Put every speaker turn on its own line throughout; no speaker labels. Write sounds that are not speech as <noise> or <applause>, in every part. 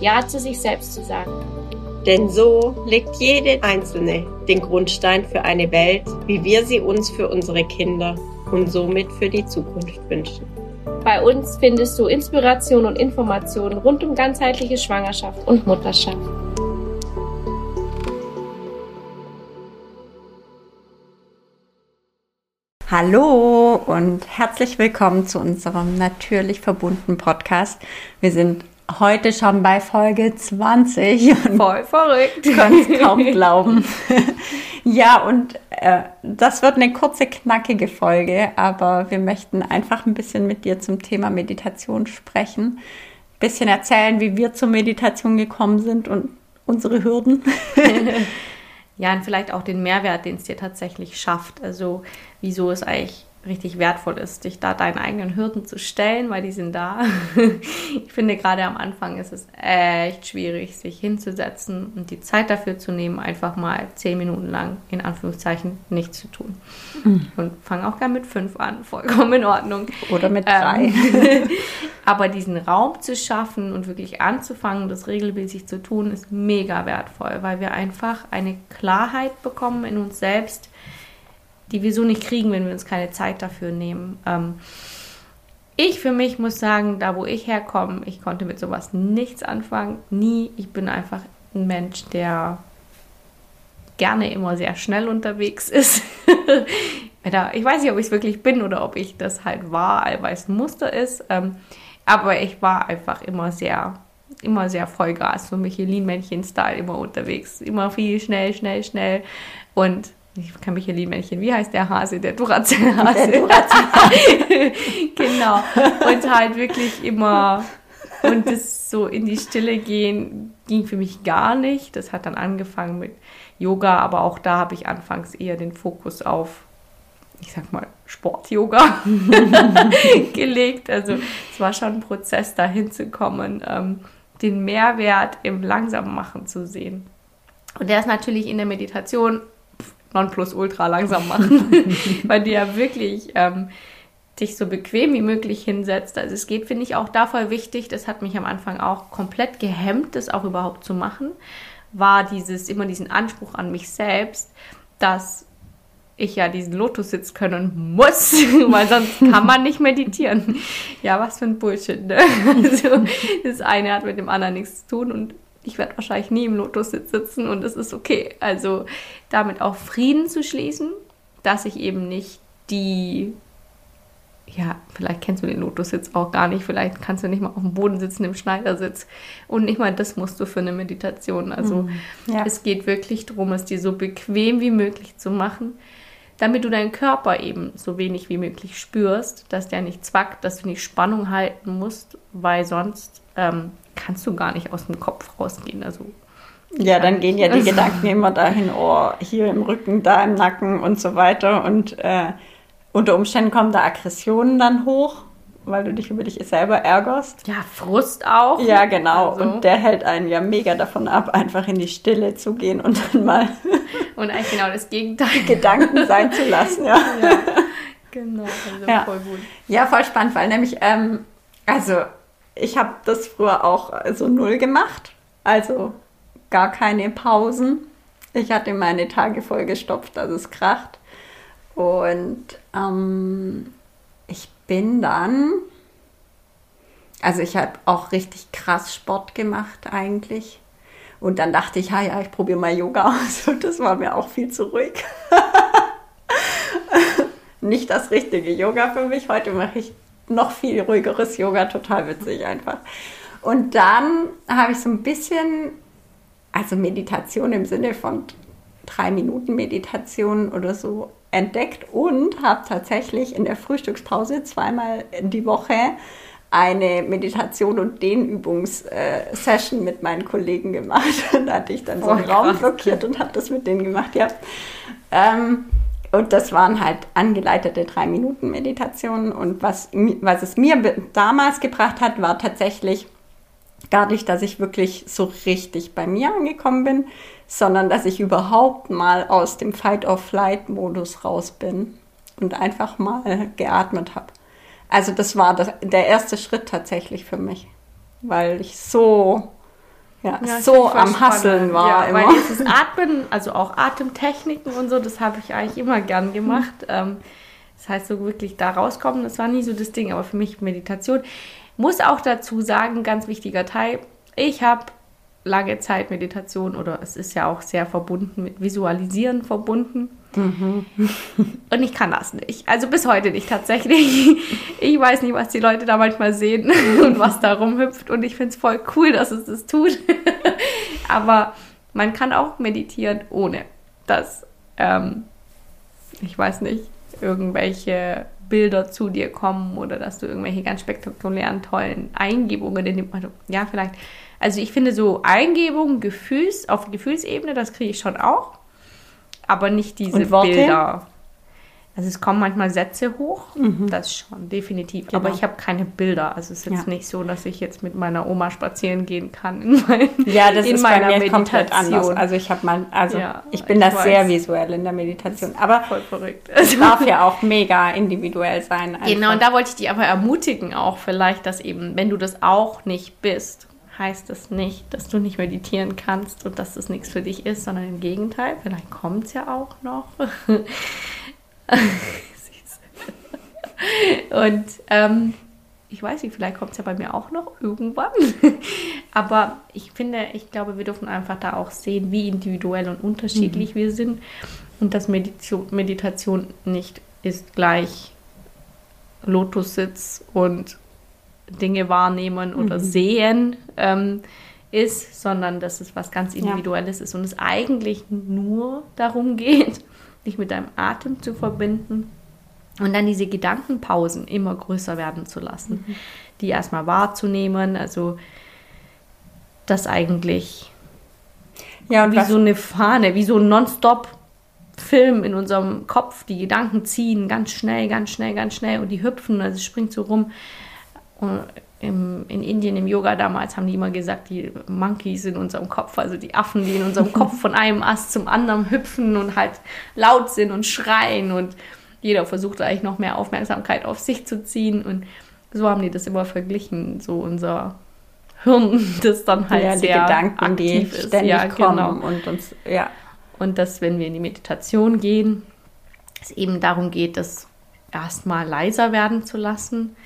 Ja zu sich selbst zu sagen.
Denn so legt jede Einzelne den Grundstein für eine Welt, wie wir sie uns für unsere Kinder und somit für die Zukunft wünschen.
Bei uns findest du Inspiration und Informationen rund um ganzheitliche Schwangerschaft und Mutterschaft.
Hallo und herzlich willkommen zu unserem natürlich verbundenen Podcast. Wir sind heute schon bei Folge 20
und voll verrückt.
Es kaum <laughs> glauben. <laughs> ja, und äh, das wird eine kurze, knackige Folge, aber wir möchten einfach ein bisschen mit dir zum Thema Meditation sprechen. Ein bisschen erzählen, wie wir zur Meditation gekommen sind und unsere Hürden. <laughs>
ja, und vielleicht auch den Mehrwert, den es dir tatsächlich schafft. Also, wieso es eigentlich richtig wertvoll ist, dich da deinen eigenen Hürden zu stellen, weil die sind da. <laughs> ich finde, gerade am Anfang ist es echt schwierig, sich hinzusetzen und die Zeit dafür zu nehmen, einfach mal zehn Minuten lang in Anführungszeichen nichts zu tun. Mhm. Und fang auch gerne mit fünf an, <laughs> vollkommen in Ordnung.
Oder mit drei.
Ähm, <laughs> aber diesen Raum zu schaffen und wirklich anzufangen, das regelmäßig zu tun, ist mega wertvoll, weil wir einfach eine Klarheit bekommen in uns selbst, die wir so nicht kriegen, wenn wir uns keine Zeit dafür nehmen. Ähm, ich für mich muss sagen, da wo ich herkomme, ich konnte mit sowas nichts anfangen, nie. Ich bin einfach ein Mensch, der gerne immer sehr schnell unterwegs <laughs> ist. ich weiß nicht, ob ich es wirklich bin oder ob ich das halt war, weil es ein Muster ist. Ähm, aber ich war einfach immer sehr, immer sehr Vollgas, so Michelin-Männchen-Style immer unterwegs. Immer viel, schnell, schnell, schnell. Und ich kann Michelin-Männchen, wie heißt der Hase? Der Duracell-Hase. Duracell. <laughs> genau. Und halt wirklich immer, und das so in die Stille gehen, ging für mich gar nicht. Das hat dann angefangen mit Yoga, aber auch da habe ich anfangs eher den Fokus auf, ich sag mal, Sport-Yoga <laughs> <laughs> gelegt. Also es war schon ein Prozess, da hinzukommen, ähm, den Mehrwert im langsamen Machen zu sehen. Und der ist natürlich in der Meditation Nonplusultra langsam machen, <laughs> weil du ja wirklich ähm, dich so bequem wie möglich hinsetzt. Also es geht, finde ich, auch da voll wichtig, das hat mich am Anfang auch komplett gehemmt, das auch überhaupt zu machen, war dieses, immer diesen Anspruch an mich selbst, dass ich ja diesen Lotus-Sitz können muss, <laughs> weil sonst kann man nicht meditieren. Ja, was für ein Bullshit. Ne? <laughs> Also, das eine hat mit dem anderen nichts zu tun und ich werde wahrscheinlich nie im Lotus-Sitz sitzen und es ist okay. Also damit auch Frieden zu schließen, dass ich eben nicht die, ja, vielleicht kennst du den Lotus-Sitz auch gar nicht, vielleicht kannst du nicht mal auf dem Boden sitzen im Schneidersitz und nicht mal das musst du für eine Meditation. Also mhm. ja. es geht wirklich darum, es dir so bequem wie möglich zu machen damit du deinen Körper eben so wenig wie möglich spürst, dass der nicht zwackt, dass du nicht Spannung halten musst, weil sonst ähm, kannst du gar nicht aus dem Kopf rausgehen. Also
ja, dann gehen ja die Gedanken immer dahin, oh, hier im Rücken, da im Nacken und so weiter. Und äh, unter Umständen kommen da Aggressionen dann hoch, weil du dich über dich selber ärgerst.
Ja, Frust auch.
Ja, genau. Also. Und der hält einen ja mega davon ab, einfach in die Stille zu gehen und dann mal. <laughs>
und eigentlich genau das Gegenteil. <laughs>
Gedanken sein zu lassen, ja.
ja genau, also
ja.
voll gut.
Ja, voll spannend, weil nämlich, ähm, also ich habe das früher auch so null gemacht. Also gar keine Pausen. Ich hatte meine Tage vollgestopft, dass es kracht. Und ähm, ich bin dann, also ich habe auch richtig krass Sport gemacht eigentlich. Und dann dachte ich, ja, ja, ich probiere mal Yoga aus. <laughs> Und das war mir auch viel zu ruhig. <laughs> Nicht das richtige Yoga für mich. Heute mache ich noch viel ruhigeres Yoga, total witzig einfach. Und dann habe ich so ein bisschen, also Meditation im Sinne von drei Minuten Meditation oder so entdeckt und habe tatsächlich in der Frühstückspause zweimal die Woche eine Meditation und Dehnübungssession mit meinen Kollegen gemacht. <laughs> Da hatte ich dann so einen
Oh,
Raum blockiert und habe das mit denen gemacht, ja. Ähm, und das waren halt angeleitete drei Minuten Meditationen. Und was, was es mir damals gebracht hat, war tatsächlich gar nicht, dass ich wirklich so richtig bei mir angekommen bin, sondern dass ich überhaupt mal aus dem Fight-or-Flight-Modus raus bin und einfach mal geatmet habe. Also das war das, der erste Schritt tatsächlich für mich, weil ich so, ja,
Ja,
so am Hasseln war
ja,
immer.
Weil dieses Atmen, also auch Atemtechniken und so, das habe ich eigentlich immer gern gemacht. Ähm, das heißt, so wirklich da rauskommen, das war nie so das Ding. Aber für mich Meditation. Muss auch dazu sagen, ganz wichtiger Teil, ich habe lange Zeit Meditation oder es ist ja auch sehr verbunden mit Visualisieren verbunden. <laughs> Und ich kann das nicht. Also bis heute nicht tatsächlich. <laughs> Ich weiß nicht, was die Leute da manchmal sehen <laughs> und was da rumhüpft. Und ich finde es voll cool, dass es das tut. Aber man kann auch meditieren, ohne dass, ähm, ich weiß nicht, irgendwelche Bilder zu dir kommen oder dass du irgendwelche ganz spektakulären, tollen Eingebungen in dem, also, ja, vielleicht. Also ich finde so Eingebungen, Gefühls, auf Gefühlsebene, das kriege ich schon auch aber nicht diese? Bilder. Also es kommen manchmal Sätze hoch, das schon, definitiv. Aber
Genau.
ich habe keine Bilder. Also es ist jetzt
Ja.
nicht so, dass ich jetzt mit meiner Oma spazieren gehen kann in, mein,
Ja, das
in
ist
meiner
bei mir komplett anders.
Meditation.
Also ich habe mal, also
Ja,
ich bin
ich
da sehr
weiß.
visuell in der Meditation, aber
Voll verrückt.
es darf ja auch mega individuell sein. Einfach.
Genau, und da wollte ich dich aber ermutigen, auch vielleicht, dass eben, wenn du das auch nicht bist, heißt das nicht, dass du nicht meditieren kannst und dass das nichts für dich ist, sondern im Gegenteil, vielleicht kommt es ja auch noch. <laughs> Und ähm, ich weiß nicht, vielleicht kommt es ja bei mir auch noch irgendwann. <laughs> Aber ich finde, ich glaube, wir dürfen einfach da auch sehen, wie individuell und unterschiedlich wir sind. Und dass Meditation, Meditation nicht ist gleich Lotussitz und Dinge wahrnehmen oder sehen ähm, ist, sondern dass es was ganz Individuelles ist und es eigentlich nur darum geht, <laughs> dich mit deinem Atem zu verbinden und dann diese Gedankenpausen immer größer werden zu lassen, die erstmal wahrzunehmen, also das eigentlich
ja, und
wie so eine Fahne, wie so ein Nonstop-Film in unserem Kopf. Die Gedanken ziehen ganz schnell, ganz schnell, ganz schnell und die hüpfen, also es springt so rum. Im, in Indien im Yoga damals haben die immer gesagt, die Monkeys in unserem Kopf, also die Affen, die in unserem Kopf von einem Ast zum anderen hüpfen und halt laut sind und schreien und jeder versucht eigentlich noch mehr Aufmerksamkeit auf sich zu ziehen und so haben die das immer verglichen, so unser Hirn, <laughs> das dann halt
ja, die
sehr
Gedanken, die
aktiv ist.
ständig
ja,
kommen
genau.
und uns, ja,
Und dass, wenn wir in die Meditation gehen, es eben darum geht, das erstmal leiser werden zu lassen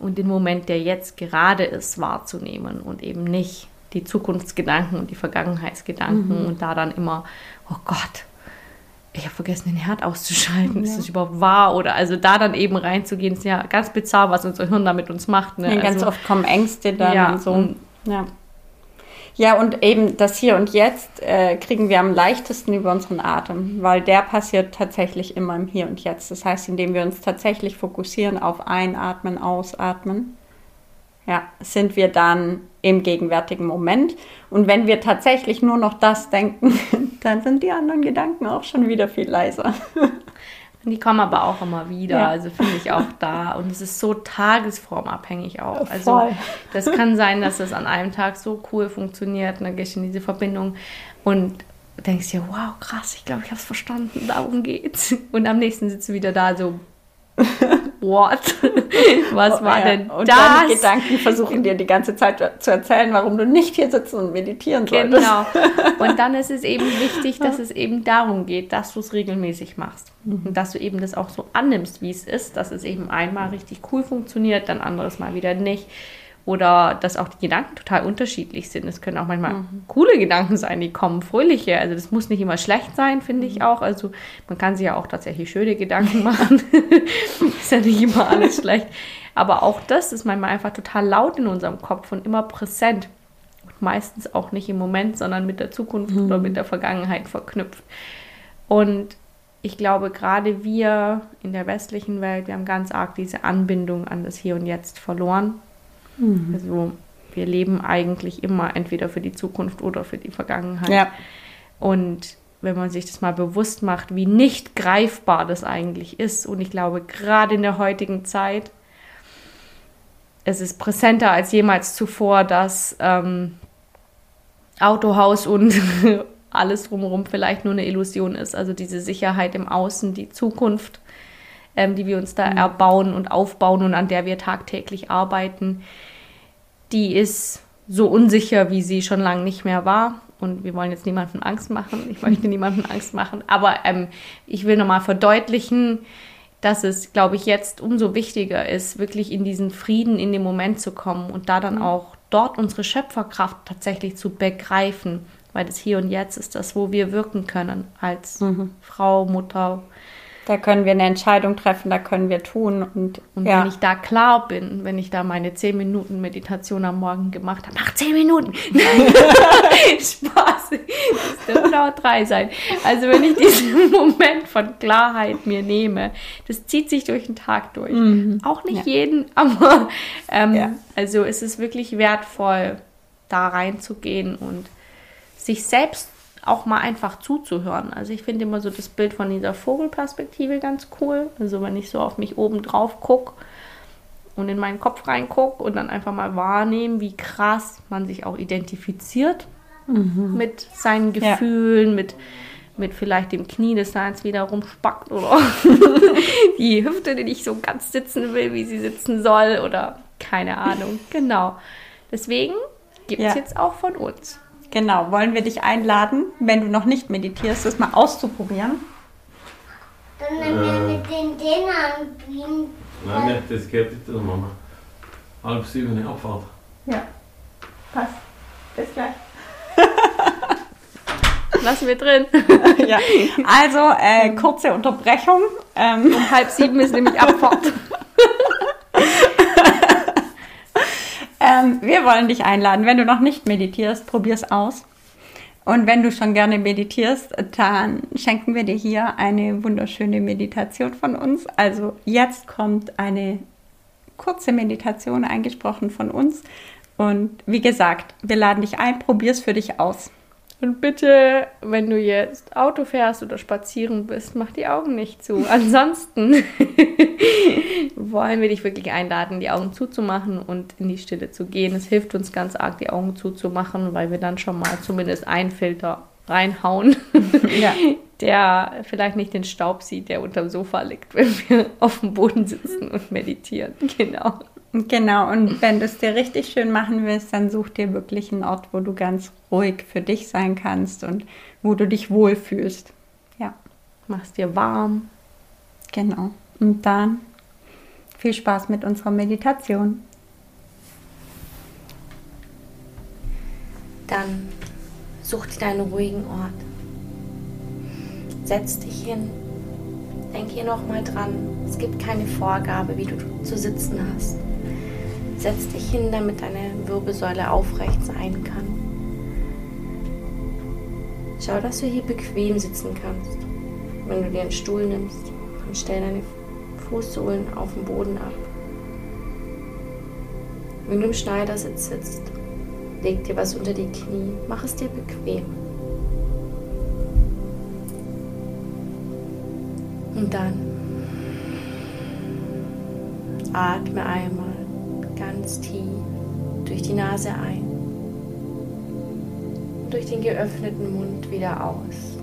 und den Moment, der jetzt gerade ist, wahrzunehmen und eben nicht die Zukunftsgedanken und die Vergangenheitsgedanken und da dann immer, oh Gott, ich habe vergessen, den Herd auszuschalten. Ist das überhaupt wahr? Oder also da dann eben reinzugehen, ist ja ganz bizarr, was unser Hirn damit uns macht. Ne?
ja, ganz
also,
oft kommen Ängste dann
Ja,
und so.
und-
ja. Ja, und eben das Hier und Jetzt äh, kriegen wir am leichtesten über unseren Atem, weil der passiert tatsächlich immer im Hier und Jetzt. Das heißt, indem wir uns tatsächlich fokussieren auf Einatmen, Ausatmen, ja, sind wir dann im gegenwärtigen Moment. Und wenn wir tatsächlich nur noch das denken, <laughs> dann sind die anderen Gedanken auch schon wieder viel leiser. <laughs>
Die kommen aber auch immer wieder,
Ja.
also finde ich auch da. Und es ist so tagesformabhängig auch. Also
Voll.
das kann sein, dass es an einem Tag so cool funktioniert, und dann gehst du in diese Verbindung und denkst dir, wow, krass, ich glaube, ich habe es verstanden, darum geht's. Und am nächsten sitzt du wieder da so, what? <laughs> Was war
Ja,
denn
und
das?
deine Gedanken versuchen dir die ganze Zeit zu erzählen, warum du nicht hier sitzen und meditieren solltest.
Genau. <laughs> Und dann ist es eben wichtig, dass es eben darum geht, dass du es regelmäßig machst. Und dass du eben das auch so annimmst, wie es ist, dass es eben einmal richtig cool funktioniert, dann anderes Mal wieder nicht. Oder dass auch die Gedanken total unterschiedlich sind. Es können auch manchmal coole Gedanken sein, die kommen, fröhliche. Also das muss nicht immer schlecht sein, finde ich auch. Also man kann sich ja auch tatsächlich schöne Gedanken <laughs> machen. ist ja nicht immer alles <laughs> schlecht. Aber auch das ist manchmal einfach total laut in unserem Kopf und immer präsent meistens auch nicht im Moment, sondern mit der Zukunft oder mit der Vergangenheit verknüpft. Und ich glaube, gerade wir in der westlichen Welt, wir haben ganz arg diese Anbindung an das Hier und Jetzt verloren. Mhm. Also wir leben eigentlich immer entweder für die Zukunft oder für die Vergangenheit.
Ja.
Und wenn man sich das mal bewusst macht, wie nicht greifbar das eigentlich ist. Und ich glaube, gerade in der heutigen Zeit, es ist präsenter als jemals zuvor, dass ähm, Autohaus und <laughs> alles drumherum vielleicht nur eine Illusion ist. Also diese Sicherheit im Außen, die Zukunft, ähm, die wir uns da mhm. erbauen und aufbauen und an der wir tagtäglich arbeiten, die ist so unsicher, wie sie schon lange nicht mehr war. Und wir wollen jetzt niemandem Angst machen. Ich möchte niemandem Angst machen. Aber ähm, ich will nochmal verdeutlichen, dass es, glaube ich, jetzt umso wichtiger ist, wirklich in diesen Frieden in den Moment zu kommen und da dann mhm. auch dort unsere Schöpferkraft tatsächlich zu begreifen. Weil das Hier und Jetzt ist das, wo wir wirken können als mhm. Frau, Mutter,
da können wir eine Entscheidung treffen, da können wir tun. Und,
und ja. wenn ich da klar bin, wenn ich da meine 10 Minuten Meditation am Morgen gemacht habe, nach 10 Minuten, <laughs> <laughs> Spaß, das dürfen auch drei sein. Also wenn ich diesen <laughs> Moment von Klarheit mir nehme, das zieht sich durch den Tag durch. Mhm. Auch nicht ja. jeden, aber ähm, ja. also es ist wirklich wertvoll, da reinzugehen und sich selbst auch mal einfach zuzuhören. Also ich finde immer so das Bild von dieser Vogelperspektive ganz cool. Also wenn ich so auf mich oben drauf gucke und in meinen Kopf reingucke und dann einfach mal wahrnehmen, wie krass man sich auch identifiziert mhm. mit seinen Gefühlen, ja. mit, mit vielleicht dem Knie, das da jetzt wieder rumspackt oder <laughs> die Hüfte, die nicht so ganz sitzen will, wie sie sitzen soll oder keine Ahnung. Genau. Deswegen gibt es ja. jetzt auch von uns.
Genau, wollen wir dich einladen, wenn du noch nicht meditierst, das mal auszuprobieren?
Dann wenn wir mit den Dänen anbieten.
Nein, das geht nicht, Mama. Halb sieben eine Abfahrt.
Ja, passt. Bis gleich. <laughs>
Lassen wir drin. <laughs>
ja. Also, äh, kurze Unterbrechung.
Ähm. Um halb sieben ist nämlich Abfahrt. <laughs>
Ähm, wir wollen dich einladen. Wenn du noch nicht meditierst, probier es aus. Und wenn du schon gerne meditierst, dann schenken wir dir hier eine wunderschöne Meditation von uns. Also jetzt kommt eine kurze Meditation eingesprochen von uns. Und wie gesagt, wir laden dich ein, probier es für dich aus.
Und bitte, wenn du jetzt Auto fährst oder spazieren bist, mach die Augen nicht zu. <laughs> Ansonsten <laughs> wollen wir dich wirklich einladen, die Augen zuzumachen und in die Stille zu gehen. Es hilft uns ganz arg, die Augen zuzumachen, weil wir dann schon mal zumindest einen Filter reinhauen, <laughs> ja. der vielleicht nicht den Staub sieht, der unterm Sofa liegt, wenn wir auf dem Boden sitzen und meditieren. Genau.
Genau, und wenn du es dir richtig schön machen willst, dann such dir wirklich einen Ort, wo du ganz ruhig für dich sein kannst und wo du dich wohlfühlst. Ja.
Machst dir warm.
Genau. Und dann viel Spaß mit unserer Meditation.
Dann such dir deinen ruhigen Ort. Setz dich hin. Denk hier nochmal dran. Es gibt keine Vorgabe, wie du zu sitzen hast. Setz dich hin, damit deine Wirbelsäule aufrecht sein kann. Schau, dass du hier bequem sitzen kannst. Wenn du dir einen Stuhl nimmst, dann stell deine Fußsohlen auf den Boden ab. Wenn du im Schneidersitz sitzt, leg dir was unter die Knie, mach es dir bequem. Und dann atme einmal ganz tief durch die Nase ein und durch den geöffneten Mund wieder aus.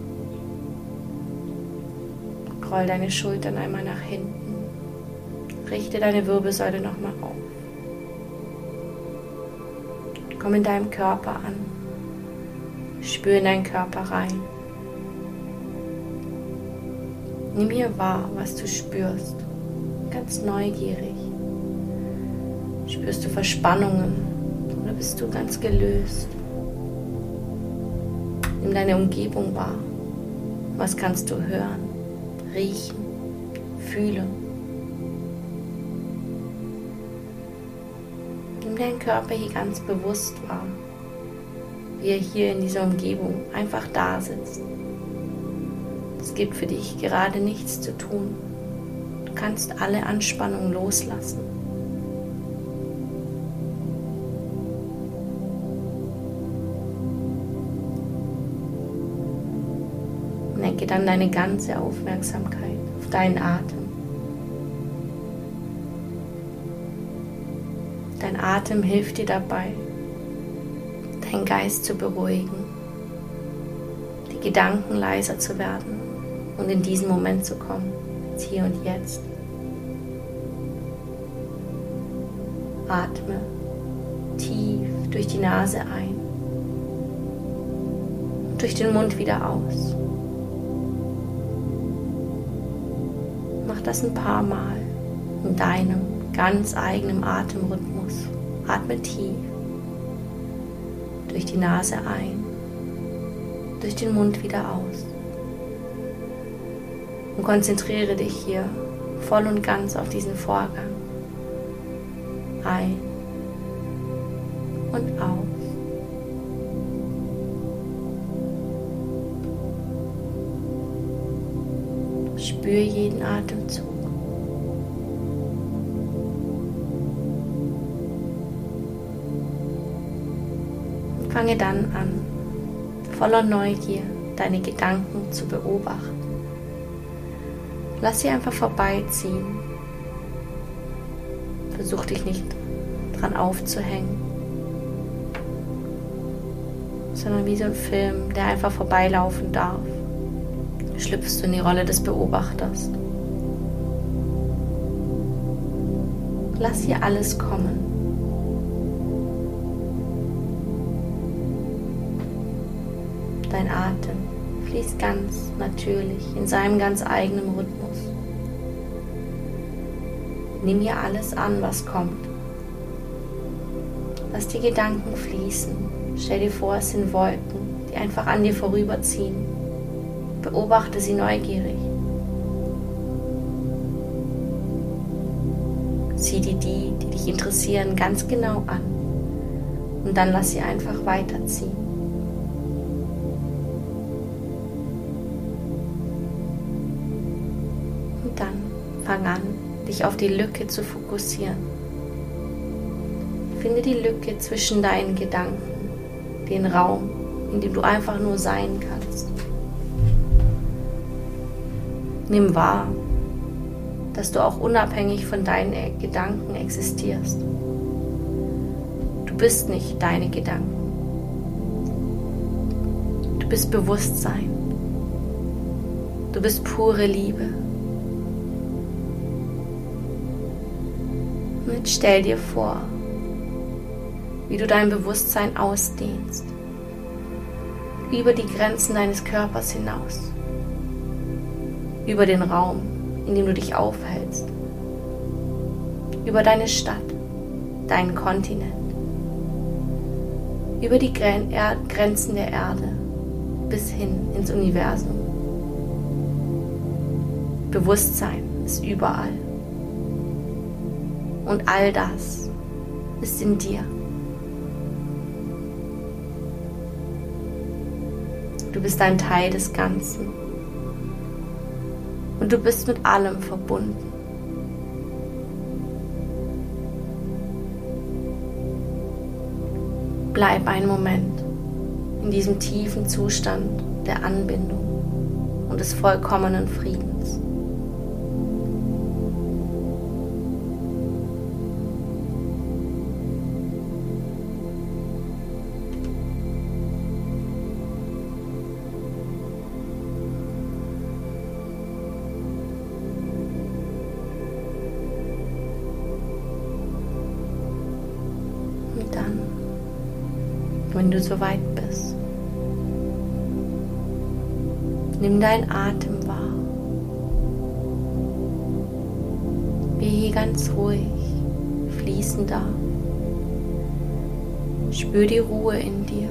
Roll deine Schultern einmal nach hinten. Richte deine Wirbelsäule nochmal auf. Komm in deinem Körper an. Spür in deinen Körper rein. Nimm hier wahr, was du spürst. Ganz neugierig. Spürst du Verspannungen oder bist du ganz gelöst? Nimm deine Umgebung wahr. Was kannst du hören, riechen, fühlen? Nimm deinen Körper hier ganz bewusst wahr, wie er hier in dieser Umgebung einfach da sitzt. Es gibt für dich gerade nichts zu tun. Du kannst alle Anspannung loslassen. Lenke dann deine ganze Aufmerksamkeit auf deinen Atem. Dein Atem hilft dir dabei, deinen Geist zu beruhigen, die Gedanken leiser zu werden und in diesen Moment zu kommen, hier und jetzt. Atme tief durch die Nase ein und durch den Mund wieder aus. Das ein paar Mal in deinem ganz eigenen Atemrhythmus. Atme tief durch die Nase ein, durch den Mund wieder aus. Und konzentriere dich hier voll und ganz auf diesen Vorgang. Ein und aus. Spür jeden Atemzug. Fange dann an, voller Neugier deine Gedanken zu beobachten. Lass sie einfach vorbeiziehen. Versuch dich nicht dran aufzuhängen, sondern wie so ein Film, der einfach vorbeilaufen darf schlüpfst du in die Rolle des Beobachters. Lass hier alles kommen. Dein Atem fließt ganz natürlich in seinem ganz eigenen Rhythmus. Nimm hier alles an, was kommt. Lass die Gedanken fließen. Stell dir vor, es sind Wolken, die einfach an dir vorüberziehen. Beobachte sie neugierig. Sieh dir die, die dich interessieren, ganz genau an. Und dann lass sie einfach weiterziehen. Und dann fang an, dich auf die Lücke zu fokussieren. Finde die Lücke zwischen deinen Gedanken, den Raum, in dem du einfach nur sein kannst. Nimm wahr, dass du auch unabhängig von deinen Gedanken existierst. Du bist nicht deine Gedanken. Du bist Bewusstsein. Du bist pure Liebe. Und jetzt stell dir vor, wie du dein Bewusstsein ausdehnst, über die Grenzen deines Körpers hinaus über den Raum, in dem du dich aufhältst, über deine Stadt, deinen Kontinent, über die Grenzen der Erde bis hin ins Universum. Bewusstsein ist überall. Und all das ist in dir. Du bist ein Teil des Ganzen und du bist mit allem verbunden. Bleib einen Moment in diesem tiefen Zustand der Anbindung und des vollkommenen Friedens. Du soweit bist. Nimm deinen Atem wahr. Wie hier ganz ruhig fließen darf. Spür die Ruhe in dir.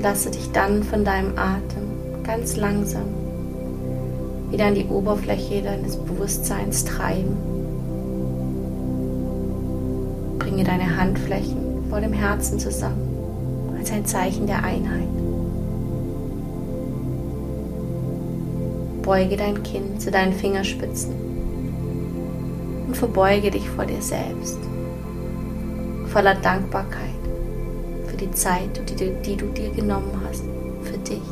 Lasse dich dann von deinem Atem ganz langsam wieder an die Oberfläche deines Bewusstseins treiben. Bringe deine Handflächen vor dem Herzen zusammen als ein Zeichen der Einheit. Beuge dein Kinn zu deinen Fingerspitzen und verbeuge dich vor dir selbst, voller Dankbarkeit für die Zeit, die du, die du dir genommen hast, für dich,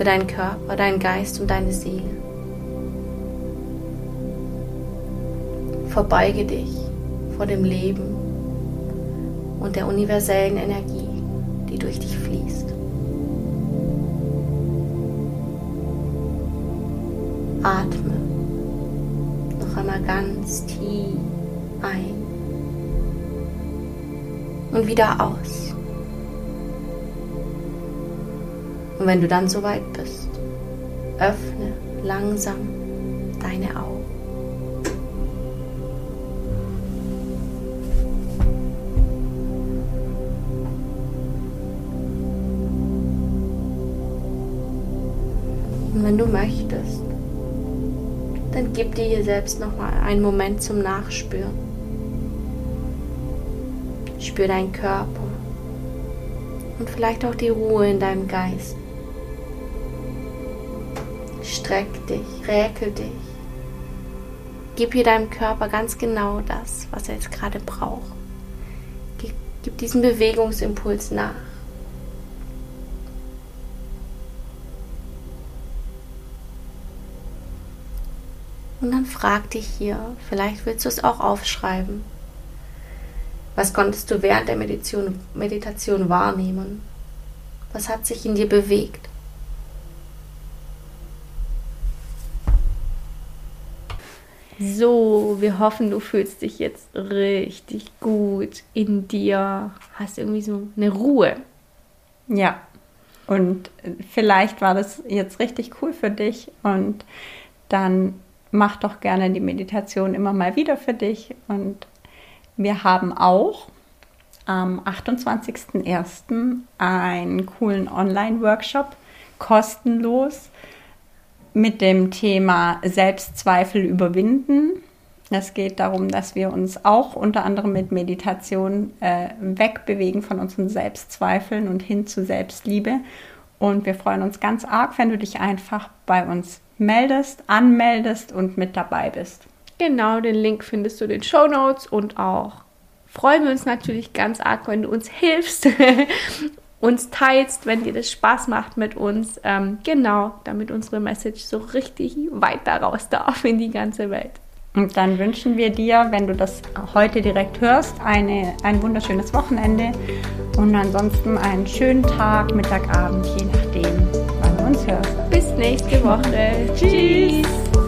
für deinen Körper, deinen Geist und deine Seele. Verbeuge dich vor dem Leben und der universellen Energie, die durch dich fließt. Atme noch einmal ganz tief ein und wieder aus. Und wenn du dann soweit bist, öffne langsam deine Augen. Und wenn du möchtest, dann gib dir hier selbst nochmal einen Moment zum Nachspüren. Spür deinen Körper und vielleicht auch die Ruhe in deinem Geist. Streck dich, räkel dich. Gib hier deinem Körper ganz genau das, was er jetzt gerade braucht. Gib, gib diesen Bewegungsimpuls nach. Und dann frag dich hier, vielleicht willst du es auch aufschreiben. Was konntest du während der Meditation, Meditation wahrnehmen? Was hat sich in dir bewegt?
So, wir hoffen, du fühlst dich jetzt richtig gut in dir. Hast irgendwie so eine Ruhe.
Ja. Und vielleicht war das jetzt richtig cool für dich und dann mach doch gerne die Meditation immer mal wieder für dich. Und wir haben auch am 28.01. einen coolen Online-Workshop, kostenlos, mit dem Thema Selbstzweifel überwinden. Es geht darum, dass wir uns auch unter anderem mit Meditation äh, wegbewegen von unseren Selbstzweifeln und hin zu Selbstliebe. Und wir freuen uns ganz arg, wenn du dich einfach bei uns meldest, anmeldest und mit dabei bist.
Genau, den Link findest du in den Show Notes und auch freuen wir uns natürlich ganz arg, wenn du uns hilfst, <laughs> uns teilst, wenn dir das Spaß macht mit uns. Ähm, genau, damit unsere Message so richtig weiter raus darf in die ganze Welt.
Und dann wünschen wir dir, wenn du das heute direkt hörst, eine, ein wunderschönes Wochenende und ansonsten einen schönen Tag, Mittag, Abend, je nachdem, wann du uns hörst.
Bis nächste Woche. Tschüss.